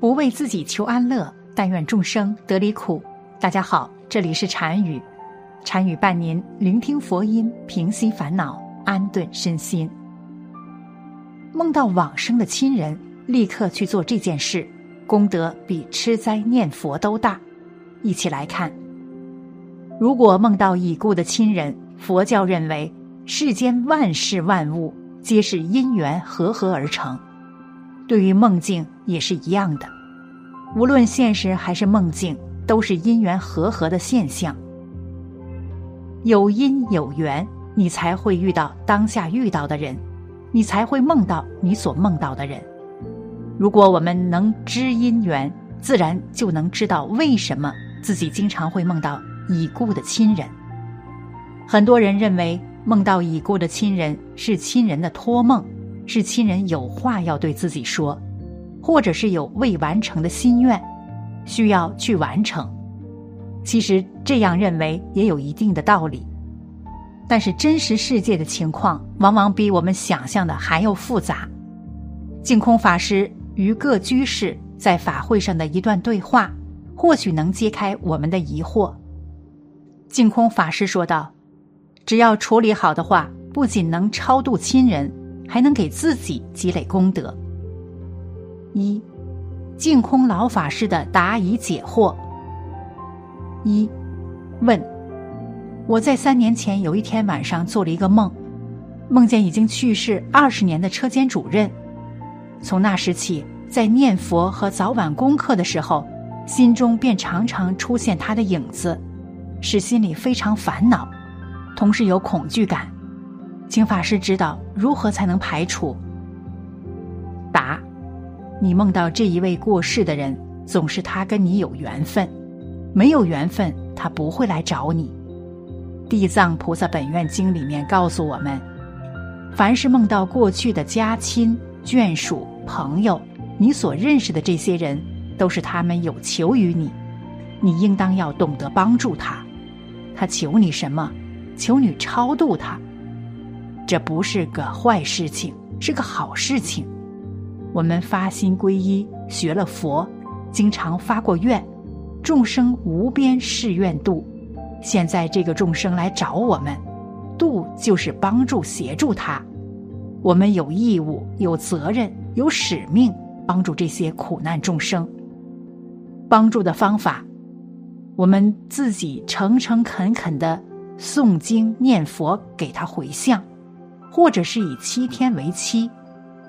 不为自己求安乐，但愿众生得离苦。大家好，这里是禅语，禅语伴您聆听佛音，平息烦恼，安顿身心。梦到往生的亲人，立刻去做这件事，功德比吃斋念佛都大。一起来看，如果梦到已故的亲人，佛教认为世间万事万物皆是因缘和合而成。对于梦境也是一样的，无论现实还是梦境，都是因缘和合的现象。有因有缘，你才会遇到当下遇到的人，你才会梦到你所梦到的人。如果我们能知因缘，自然就能知道为什么自己经常会梦到已故的亲人。很多人认为梦到已故的亲人是亲人的托梦。是亲人有话要对自己说，或者是有未完成的心愿，需要去完成。其实这样认为也有一定的道理，但是真实世界的情况往往比我们想象的还要复杂。净空法师与各居士在法会上的一段对话，或许能揭开我们的疑惑。净空法师说道：“只要处理好的话，不仅能超度亲人。”还能给自己积累功德。一，净空老法师的答疑解惑。一，问：我在三年前有一天晚上做了一个梦，梦见已经去世二十年的车间主任。从那时起，在念佛和早晚功课的时候，心中便常常出现他的影子，使心里非常烦恼，同时有恐惧感。请法师指导如何才能排除？答：你梦到这一位过世的人，总是他跟你有缘分，没有缘分他不会来找你。《地藏菩萨本愿经》里面告诉我们，凡是梦到过去的家亲、眷属、朋友，你所认识的这些人，都是他们有求于你，你应当要懂得帮助他。他求你什么？求你超度他。这不是个坏事情，是个好事情。我们发心皈依，学了佛，经常发过愿，众生无边誓愿度。现在这个众生来找我们，度就是帮助协助他。我们有义务、有责任、有使命，帮助这些苦难众生。帮助的方法，我们自己诚诚恳恳的诵经念佛，给他回向。或者是以七天为期，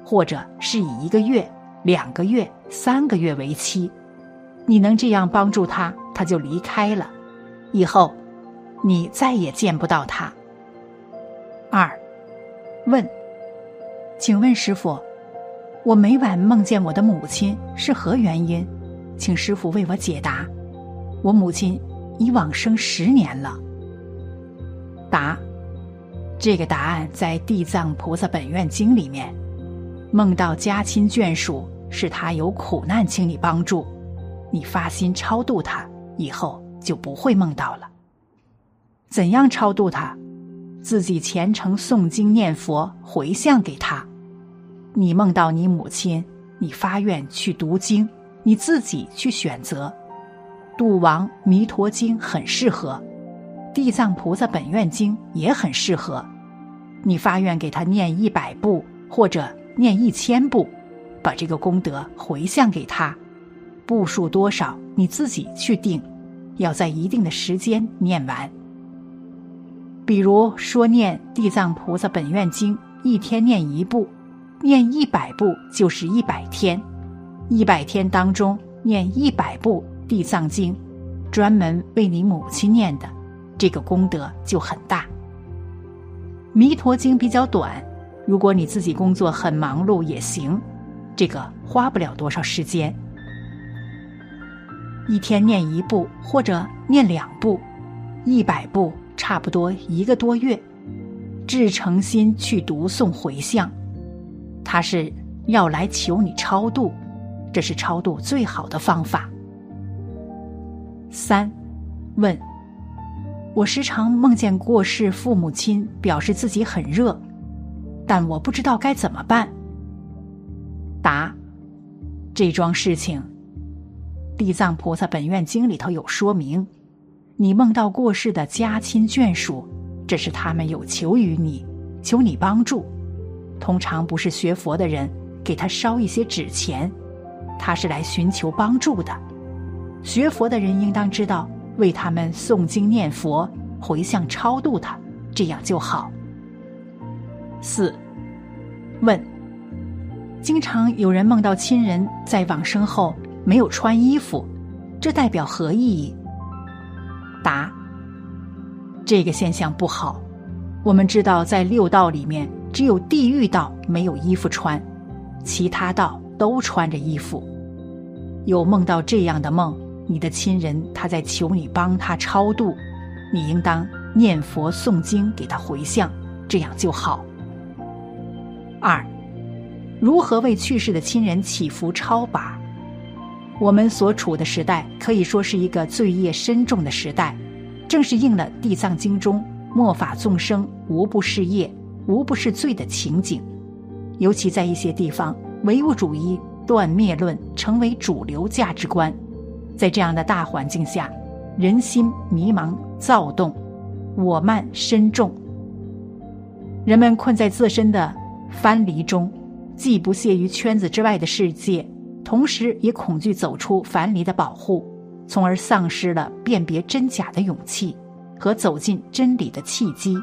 或者是以一个月、两个月、三个月为期，你能这样帮助他，他就离开了，以后你再也见不到他。二，问，请问师傅，我每晚梦见我的母亲是何原因？请师傅为我解答。我母亲已往生十年了。答。这个答案在《地藏菩萨本愿经》里面，梦到家亲眷属是他有苦难，请你帮助，你发心超度他，以后就不会梦到了。怎样超度他？自己虔诚诵经念佛，回向给他。你梦到你母亲，你发愿去读经，你自己去选择。度王弥陀经很适合。地藏菩萨本愿经也很适合，你发愿给他念一百部或者念一千部，把这个功德回向给他，部数多少你自己去定，要在一定的时间念完。比如说念地藏菩萨本愿经，一天念一部，念一百部就是一百天，一百天当中念一百部地藏经，专门为你母亲念的。这个功德就很大。弥陀经比较短，如果你自己工作很忙碌也行，这个花不了多少时间，一天念一部或者念两部，一百部差不多一个多月，至诚心去读诵回向，他是要来求你超度，这是超度最好的方法。三，问。我时常梦见过世父母亲，表示自己很热，但我不知道该怎么办。答：这桩事情地藏菩萨本愿经里头有说明，你梦到过世的家亲眷属，这是他们有求于你，求你帮助。通常不是学佛的人给他烧一些纸钱，他是来寻求帮助的。学佛的人应当知道，为他们诵经念佛、回向超度他，这样就好。四，问：经常有人梦到亲人在往生后没有穿衣服，这代表何意义？答：这个现象不好。我们知道，在六道里面，只有地狱道没有衣服穿，其他道都穿着衣服。有梦到这样的梦，你的亲人他在求你帮他超度，你应当念佛诵经给他回向，这样就好。二，如何为去世的亲人祈福超拔？我们所处的时代可以说是一个罪业深重的时代，正是应了《地藏经》中“末法众生无不是业，无不是罪”的情景。尤其在一些地方，唯物主义、断灭论成为主流价值观，在这样的大环境下，人心迷茫、躁动，我慢深重，人们困在自身的。藩篱中，既不屑于圈子之外的世界，同时也恐惧走出藩篱的保护，从而丧失了辨别真假的勇气和走进真理的契机。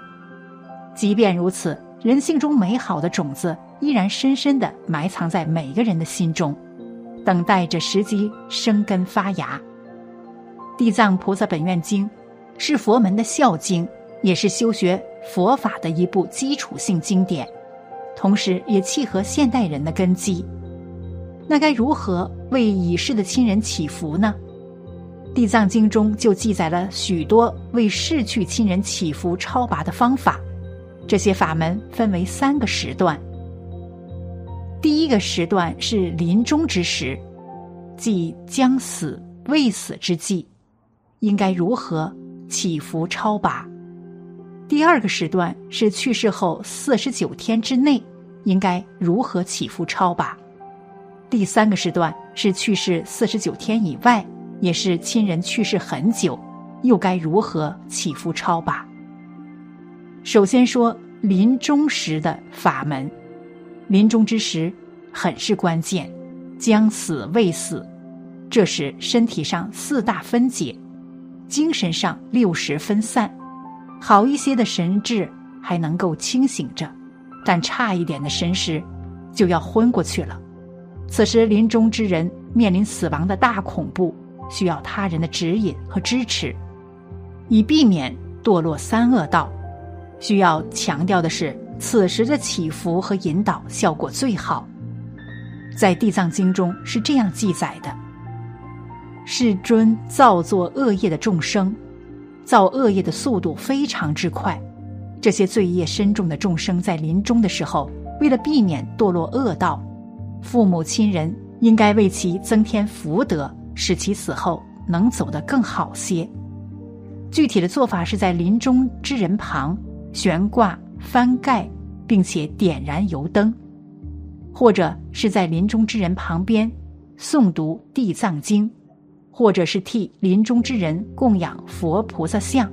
即便如此，人性中美好的种子依然深深地埋藏在每个人的心中，等待着时机生根发芽。《地藏菩萨本愿经》是佛门的孝经，也是修学佛法的一部基础性经典。同时也契合现代人的根基，那该如何为已逝的亲人祈福呢？《地藏经》中就记载了许多为逝去亲人祈福超拔的方法，这些法门分为三个时段。第一个时段是临终之时，即将死未死之际，应该如何祈福超拔？第二个时段是去世后四十九天之内，应该如何祈福超拔？第三个时段是去世四十九天以外，也是亲人去世很久，又该如何祈福超拔？首先说临终时的法门，临终之时很是关键，将死未死，这时身体上四大分解，精神上六十分散。好一些的神智还能够清醒着，但差一点的神识就要昏过去了。此时临终之人面临死亡的大恐怖，需要他人的指引和支持，以避免堕落三恶道。需要强调的是，此时的祈福和引导效果最好。在《地藏经》中是这样记载的：世尊造作恶业的众生。造恶业的速度非常之快，这些罪业深重的众生在临终的时候，为了避免堕落恶道，父母亲人应该为其增添福德，使其死后能走得更好些。具体的做法是在临终之人旁悬挂翻盖，并且点燃油灯，或者是在临终之人旁边诵读《地藏经》。或者是替临终之人供养佛菩萨像，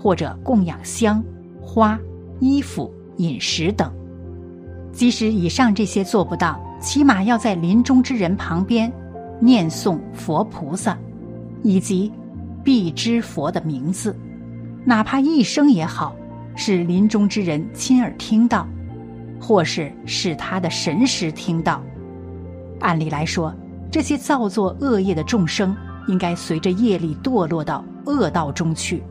或者供养香、花、衣服、饮食等。即使以上这些做不到，起码要在临终之人旁边念诵佛菩萨，以及必知佛的名字，哪怕一声也好，使临终之人亲耳听到，或是使他的神识听到。按理来说，这些造作恶业的众生。应该随着业力堕落到恶道中去。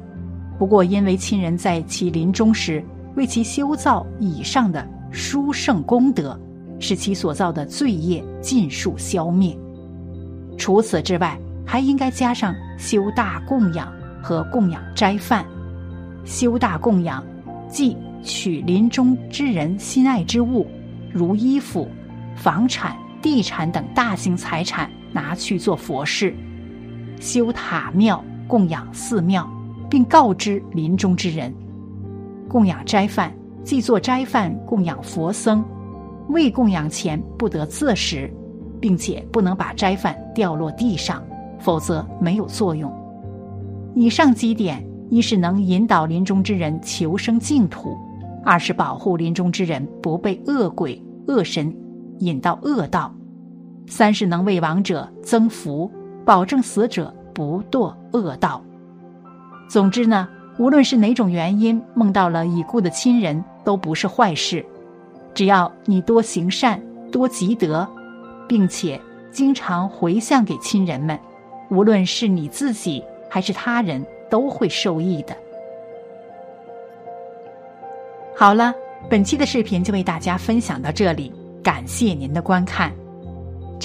不过，因为亲人在其临终时为其修造以上的殊胜功德，使其所造的罪业尽数消灭。除此之外，还应该加上修大供养和供养斋饭。修大供养，即取临终之人心爱之物，如衣服、房产、地产等大型财产，拿去做佛事。修塔庙供养寺庙，并告知临终之人；供养斋饭，即做斋饭供养佛僧。未供养前不得自食，并且不能把斋饭掉落地上，否则没有作用。以上几点，一是能引导临终之人求生净土，二是保护临终之人不被恶鬼恶神引到恶道，三是能为亡者增福，保证死者不堕恶道。总之呢，无论是哪种原因梦到了已故的亲人，都不是坏事。只要你多行善、多积德，并且经常回向给亲人们，无论是你自己还是他人，都会受益的。好了，本期的视频就为大家分享到这里，感谢您的观看。